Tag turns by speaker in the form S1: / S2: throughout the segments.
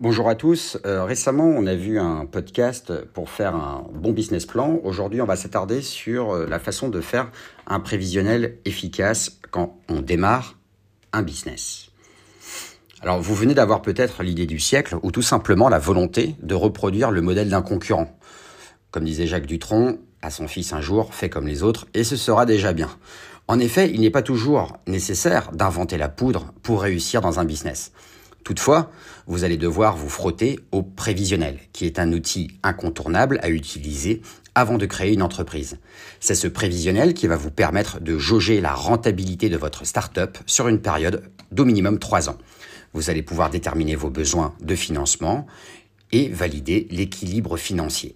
S1: Bonjour à tous. Euh, récemment, on a vu un podcast pour faire un bon business plan. Aujourd'hui, on va s'attarder sur euh, la façon de faire un prévisionnel efficace quand on démarre un business. Alors, vous venez d'avoir peut-être l'idée du siècle ou tout simplement la volonté de reproduire le modèle d'un concurrent. Comme disait Jacques Dutronc à son fils un jour, fais comme les autres et ce sera déjà bien. En effet, il n'est pas toujours nécessaire d'inventer la poudre pour réussir dans un business. Toutefois, vous allez devoir vous frotter au prévisionnel, qui est un outil incontournable à utiliser avant de créer une entreprise. C'est ce prévisionnel qui va vous permettre de jauger la rentabilité de votre start-up sur une période d'au minimum 3 ans. Vous allez pouvoir déterminer vos besoins de financement et valider l'équilibre financier.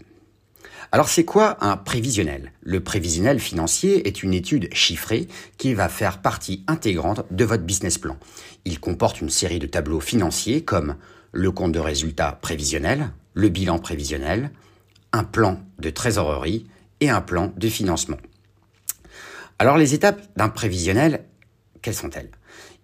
S1: Alors c'est quoi un prévisionnel? Le prévisionnel financier est une étude chiffrée qui va faire partie intégrante de votre business plan. Il comporte une série de tableaux financiers comme le compte de résultat prévisionnel, le bilan prévisionnel, un plan de trésorerie et un plan de financement. Alors les étapes d'un prévisionnel, quelles sont-elles?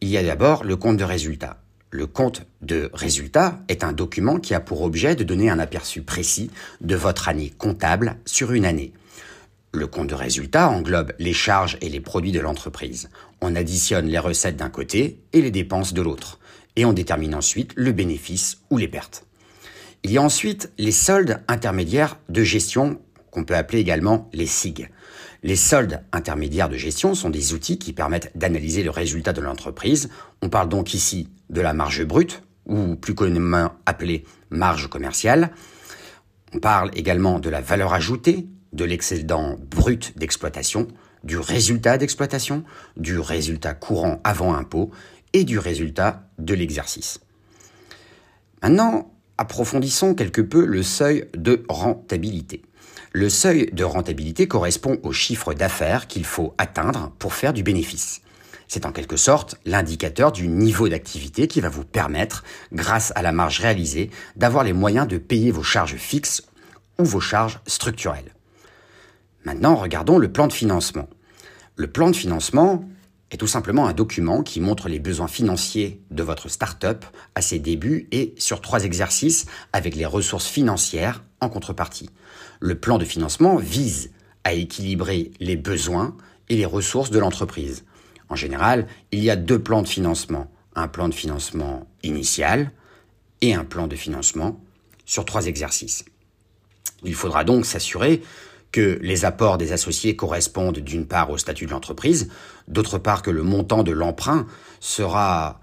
S1: Il y a d'abord le compte de résultat. Le compte de résultat est un document qui a pour objet de donner un aperçu précis de votre année comptable sur une année. Le compte de résultat englobe les charges et les produits de l'entreprise. On additionne les recettes d'un côté et les dépenses de l'autre. Et on détermine ensuite le bénéfice ou les pertes. Il y a ensuite les soldes intermédiaires de gestion qu'on peut appeler également les SIG. Les soldes intermédiaires de gestion sont des outils qui permettent d'analyser le résultat de l'entreprise. On parle donc ici de la marge brute, ou plus communément appelée marge commerciale. On parle également de la valeur ajoutée, de l'excédent brut d'exploitation, du résultat d'exploitation, du résultat courant avant impôt et du résultat de l'exercice. Maintenant, approfondissons quelque peu le seuil de rentabilité. Le seuil de rentabilité correspond au chiffre d'affaires qu'il faut atteindre pour faire du bénéfice. C'est en quelque sorte l'indicateur du niveau d'activité qui va vous permettre, grâce à la marge réalisée, d'avoir les moyens de payer vos charges fixes ou vos charges structurelles. Maintenant, regardons le plan de financement. Le plan de financement est tout simplement un document qui montre les besoins financiers de votre start-up à ses débuts et sur trois exercices avec les ressources financières en contrepartie. Le plan de financement vise à équilibrer les besoins et les ressources de l'entreprise. En général, il y a deux plans de financement. Un plan de financement initial et un plan de financement sur trois exercices. Il faudra donc s'assurer que les apports des associés correspondent d'une part au statut de l'entreprise, d'autre part que le montant de l'emprunt sera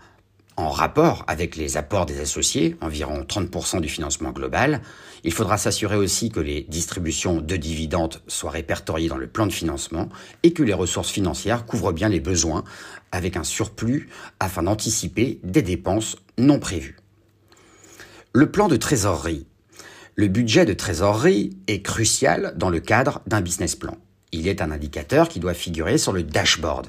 S1: en rapport avec les apports des associés, environ 30% du financement global. Il faudra s'assurer aussi que les distributions de dividendes soient répertoriées dans le plan de financement et que les ressources financières couvrent bien les besoins avec un surplus afin d'anticiper des dépenses non prévues. Le plan de trésorerie. Le budget de trésorerie est crucial dans le cadre d'un business plan. Il est un indicateur qui doit figurer sur le dashboard.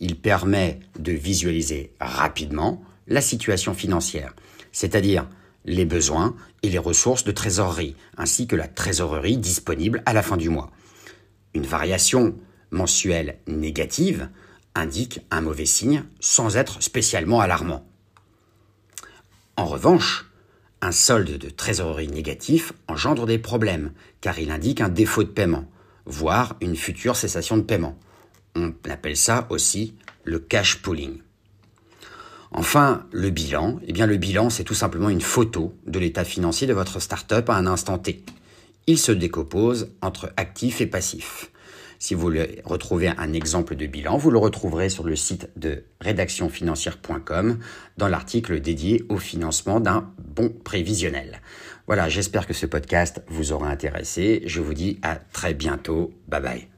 S1: Il permet de visualiser rapidement la situation financière, c'est-à-dire les besoins et les ressources de trésorerie, ainsi que la trésorerie disponible à la fin du mois. Une variation mensuelle négative indique un mauvais signe sans être spécialement alarmant. En revanche, un solde de trésorerie négatif engendre des problèmes, car il indique un défaut de paiement, voire une future cessation de paiement. On appelle ça aussi le cash pooling. Enfin, le bilan, eh bien le bilan, c'est tout simplement une photo de l'état financier de votre start-up à un instant T. Il se décompose entre actifs et passifs. Si vous voulez retrouver un exemple de bilan, vous le retrouverez sur le site de rédactionfinancière.com dans l'article dédié au financement d'un bon prévisionnel. Voilà, j'espère que ce podcast vous aura intéressé. Je vous dis à très bientôt. Bye bye.